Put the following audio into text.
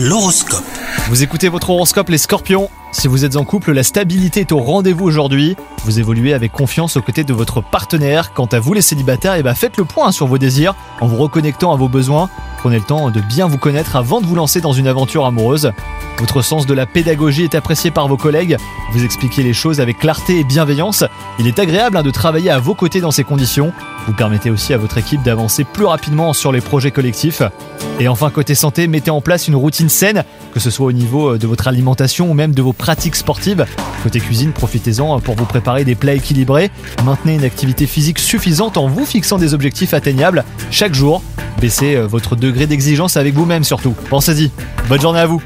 L'horoscope. Vous écoutez votre horoscope les scorpions Si vous êtes en couple, la stabilité est au rendez-vous aujourd'hui. Vous évoluez avec confiance aux côtés de votre partenaire. Quant à vous les célibataires, eh ben faites le point sur vos désirs en vous reconnectant à vos besoins. Prenez le temps de bien vous connaître avant de vous lancer dans une aventure amoureuse. Votre sens de la pédagogie est apprécié par vos collègues. Vous expliquez les choses avec clarté et bienveillance. Il est agréable hein, de travailler à vos côtés dans ces conditions. Vous permettez aussi à votre équipe d'avancer plus rapidement sur les projets collectifs. Et enfin, côté santé, mettez en place une routine saine, que ce soit au niveau euh, de votre alimentation ou même de vos pratiques sportives. Côté cuisine, profitez-en pour vous préparer des plats équilibrés. Maintenez une activité physique suffisante en vous fixant des objectifs atteignables chaque jour. Baissez euh, votre degré d'exigence avec vous-même surtout. Pensez-y. Bonne journée à vous